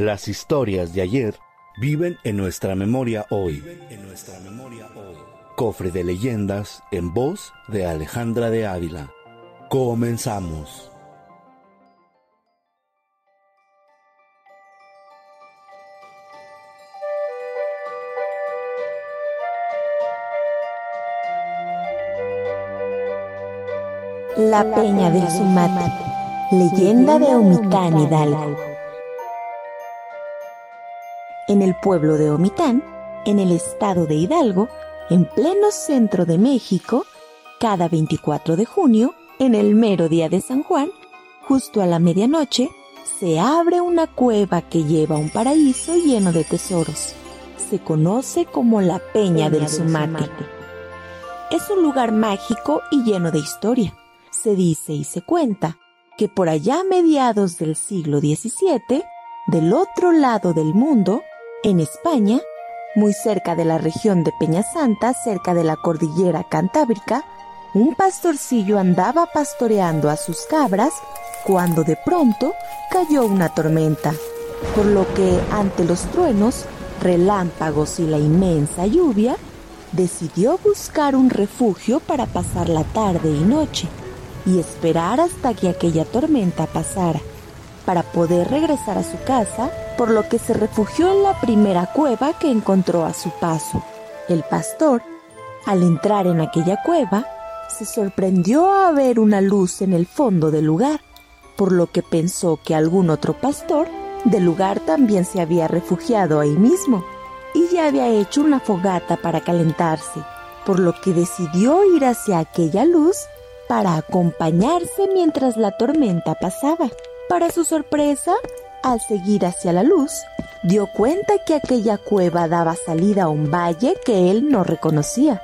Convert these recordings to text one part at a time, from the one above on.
Las historias de ayer viven en nuestra memoria hoy. Cofre de leyendas en voz de Alejandra de Ávila. Comenzamos. La Peña del Sumate, leyenda de Omitán Hidalgo. En el pueblo de Omitán, en el estado de Hidalgo, en pleno centro de México, cada 24 de junio, en el mero día de San Juan, justo a la medianoche, se abre una cueva que lleva a un paraíso lleno de tesoros. Se conoce como la Peña del Sumate. Es un lugar mágico y lleno de historia. Se dice y se cuenta que por allá a mediados del siglo XVII, del otro lado del mundo, en España, muy cerca de la región de Peñasanta, cerca de la cordillera Cantábrica, un pastorcillo andaba pastoreando a sus cabras cuando de pronto cayó una tormenta, por lo que ante los truenos, relámpagos y la inmensa lluvia, decidió buscar un refugio para pasar la tarde y noche y esperar hasta que aquella tormenta pasara para poder regresar a su casa, por lo que se refugió en la primera cueva que encontró a su paso. El pastor, al entrar en aquella cueva, se sorprendió a ver una luz en el fondo del lugar, por lo que pensó que algún otro pastor del lugar también se había refugiado ahí mismo y ya había hecho una fogata para calentarse, por lo que decidió ir hacia aquella luz para acompañarse mientras la tormenta pasaba. Para su sorpresa, al seguir hacia la luz, dio cuenta que aquella cueva daba salida a un valle que él no reconocía,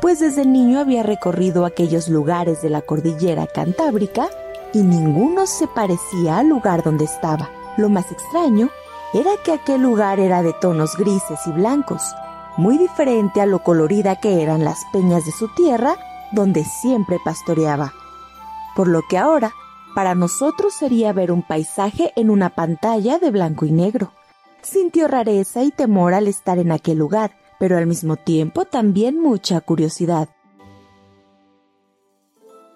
pues desde niño había recorrido aquellos lugares de la cordillera cantábrica y ninguno se parecía al lugar donde estaba. Lo más extraño era que aquel lugar era de tonos grises y blancos, muy diferente a lo colorida que eran las peñas de su tierra donde siempre pastoreaba. Por lo que ahora, para nosotros sería ver un paisaje en una pantalla de blanco y negro. Sintió rareza y temor al estar en aquel lugar, pero al mismo tiempo también mucha curiosidad.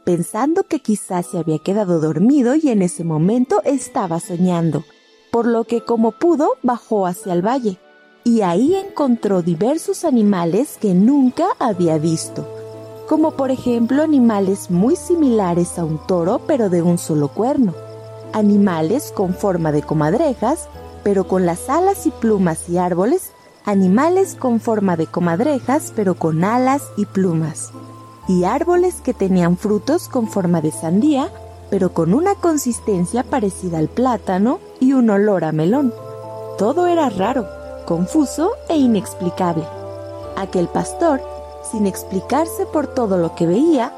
Pensando que quizás se había quedado dormido y en ese momento estaba soñando, por lo que como pudo bajó hacia el valle, y ahí encontró diversos animales que nunca había visto como por ejemplo animales muy similares a un toro pero de un solo cuerno, animales con forma de comadrejas pero con las alas y plumas y árboles, animales con forma de comadrejas pero con alas y plumas, y árboles que tenían frutos con forma de sandía pero con una consistencia parecida al plátano y un olor a melón. Todo era raro, confuso e inexplicable. Aquel pastor sin explicarse por todo lo que veía,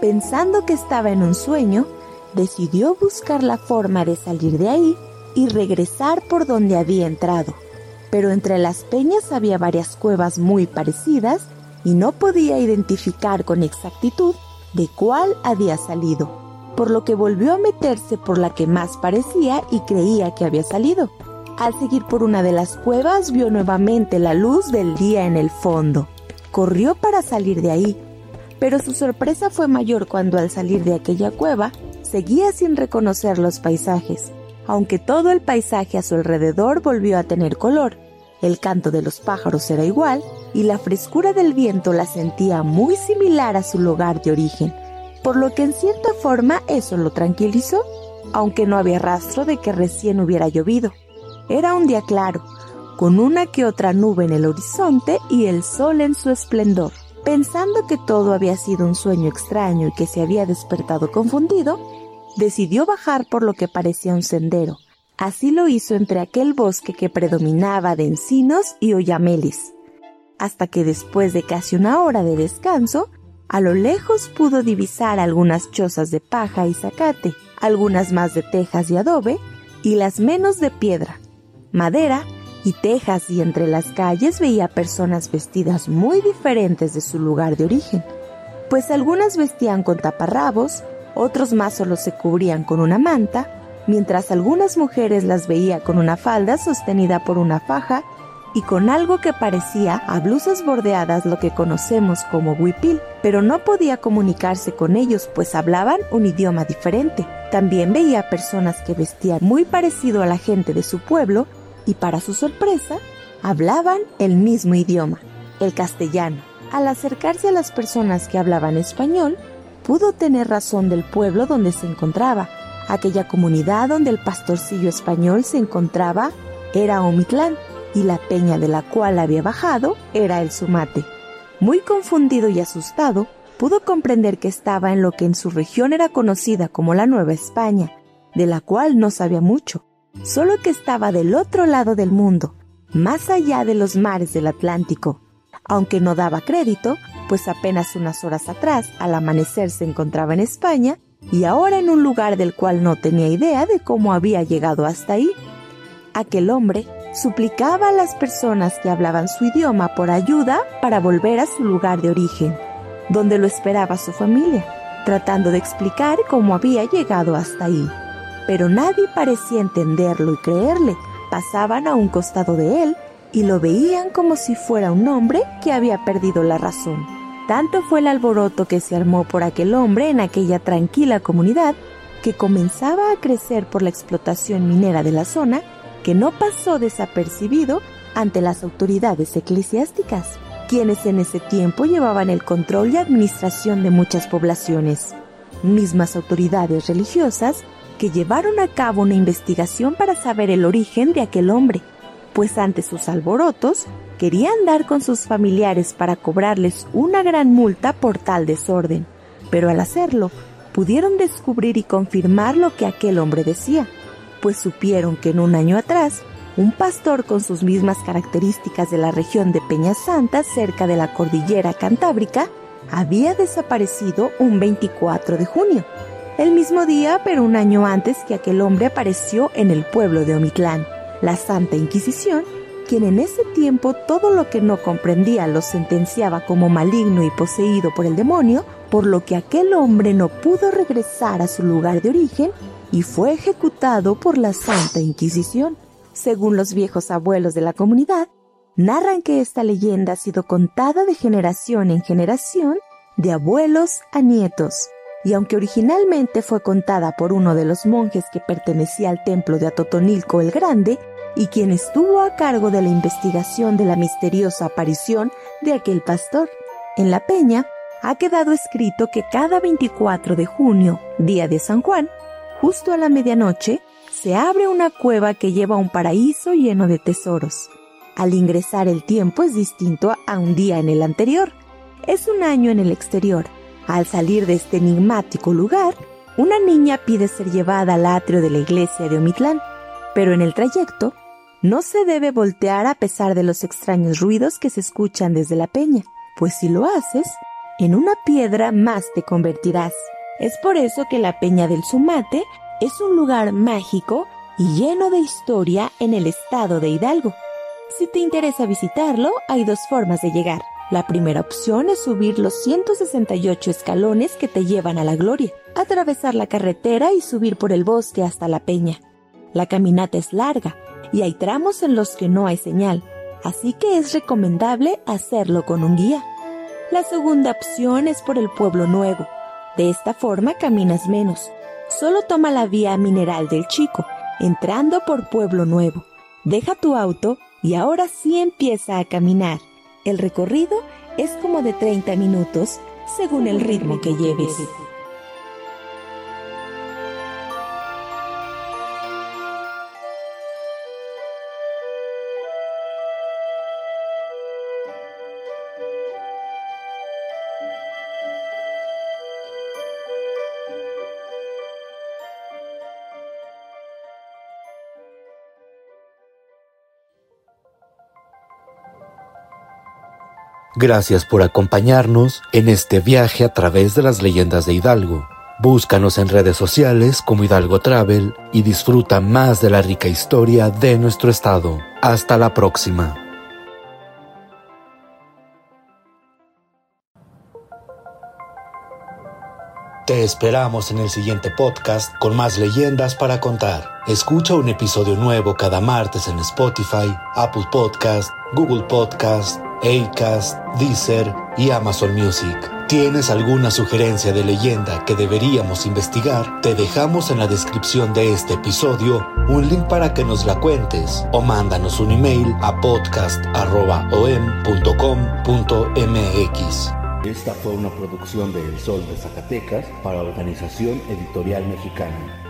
pensando que estaba en un sueño, decidió buscar la forma de salir de ahí y regresar por donde había entrado. Pero entre las peñas había varias cuevas muy parecidas y no podía identificar con exactitud de cuál había salido, por lo que volvió a meterse por la que más parecía y creía que había salido. Al seguir por una de las cuevas vio nuevamente la luz del día en el fondo corrió para salir de ahí, pero su sorpresa fue mayor cuando al salir de aquella cueva seguía sin reconocer los paisajes, aunque todo el paisaje a su alrededor volvió a tener color. El canto de los pájaros era igual y la frescura del viento la sentía muy similar a su lugar de origen, por lo que en cierta forma eso lo tranquilizó, aunque no había rastro de que recién hubiera llovido. Era un día claro, con una que otra nube en el horizonte y el sol en su esplendor. Pensando que todo había sido un sueño extraño y que se había despertado confundido, decidió bajar por lo que parecía un sendero. Así lo hizo entre aquel bosque que predominaba de encinos y oyamelis, hasta que después de casi una hora de descanso, a lo lejos pudo divisar algunas chozas de paja y zacate, algunas más de tejas y adobe, y las menos de piedra, madera y tejas, y entre las calles veía personas vestidas muy diferentes de su lugar de origen, pues algunas vestían con taparrabos, otros más solo se cubrían con una manta, mientras algunas mujeres las veía con una falda sostenida por una faja y con algo que parecía a blusas bordeadas lo que conocemos como huipil, pero no podía comunicarse con ellos pues hablaban un idioma diferente. También veía personas que vestían muy parecido a la gente de su pueblo y para su sorpresa hablaban el mismo idioma, el castellano. Al acercarse a las personas que hablaban español, pudo tener razón del pueblo donde se encontraba. Aquella comunidad donde el pastorcillo español se encontraba era Omitlán y la peña de la cual había bajado era el Sumate. Muy confundido y asustado, pudo comprender que estaba en lo que en su región era conocida como la Nueva España, de la cual no sabía mucho, solo que estaba del otro lado del mundo, más allá de los mares del Atlántico. Aunque no daba crédito, pues apenas unas horas atrás, al amanecer, se encontraba en España y ahora en un lugar del cual no tenía idea de cómo había llegado hasta ahí. Aquel hombre suplicaba a las personas que hablaban su idioma por ayuda para volver a su lugar de origen, donde lo esperaba su familia, tratando de explicar cómo había llegado hasta ahí. Pero nadie parecía entenderlo y creerle. Pasaban a un costado de él y lo veían como si fuera un hombre que había perdido la razón. Tanto fue el alboroto que se armó por aquel hombre en aquella tranquila comunidad que comenzaba a crecer por la explotación minera de la zona que no pasó desapercibido ante las autoridades eclesiásticas, quienes en ese tiempo llevaban el control y administración de muchas poblaciones, mismas autoridades religiosas que llevaron a cabo una investigación para saber el origen de aquel hombre, pues ante sus alborotos querían dar con sus familiares para cobrarles una gran multa por tal desorden, pero al hacerlo pudieron descubrir y confirmar lo que aquel hombre decía pues supieron que en un año atrás, un pastor con sus mismas características de la región de Peña Santa, cerca de la cordillera cantábrica, había desaparecido un 24 de junio, el mismo día pero un año antes que aquel hombre apareció en el pueblo de Omitlán. La Santa Inquisición, quien en ese tiempo todo lo que no comprendía lo sentenciaba como maligno y poseído por el demonio, por lo que aquel hombre no pudo regresar a su lugar de origen y fue ejecutado por la Santa Inquisición. Según los viejos abuelos de la comunidad, narran que esta leyenda ha sido contada de generación en generación, de abuelos a nietos, y aunque originalmente fue contada por uno de los monjes que pertenecía al templo de Atotonilco el Grande, y quien estuvo a cargo de la investigación de la misteriosa aparición de aquel pastor, en la peña ha quedado escrito que cada 24 de junio, día de San Juan, justo a la medianoche, se abre una cueva que lleva a un paraíso lleno de tesoros. Al ingresar el tiempo es distinto a un día en el anterior. Es un año en el exterior. Al salir de este enigmático lugar, una niña pide ser llevada al atrio de la iglesia de Omitlán, pero en el trayecto no se debe voltear a pesar de los extraños ruidos que se escuchan desde la peña, pues si lo haces, en una piedra más te convertirás. Es por eso que la Peña del Sumate es un lugar mágico y lleno de historia en el estado de Hidalgo. Si te interesa visitarlo, hay dos formas de llegar. La primera opción es subir los 168 escalones que te llevan a la gloria, atravesar la carretera y subir por el bosque hasta la peña. La caminata es larga y hay tramos en los que no hay señal, así que es recomendable hacerlo con un guía. La segunda opción es por el pueblo nuevo, de esta forma caminas menos. Solo toma la vía mineral del Chico, entrando por Pueblo Nuevo. Deja tu auto y ahora sí empieza a caminar. El recorrido es como de 30 minutos según el ritmo que lleves. Gracias por acompañarnos en este viaje a través de las leyendas de Hidalgo. Búscanos en redes sociales como Hidalgo Travel y disfruta más de la rica historia de nuestro estado. Hasta la próxima. Te esperamos en el siguiente podcast con más leyendas para contar. Escucha un episodio nuevo cada martes en Spotify, Apple Podcast, Google Podcast, Acast, Deezer y Amazon Music. ¿Tienes alguna sugerencia de leyenda que deberíamos investigar? Te dejamos en la descripción de este episodio un link para que nos la cuentes o mándanos un email a podcast.om.com.mx. Esta fue una producción de El Sol de Zacatecas para Organización Editorial Mexicana.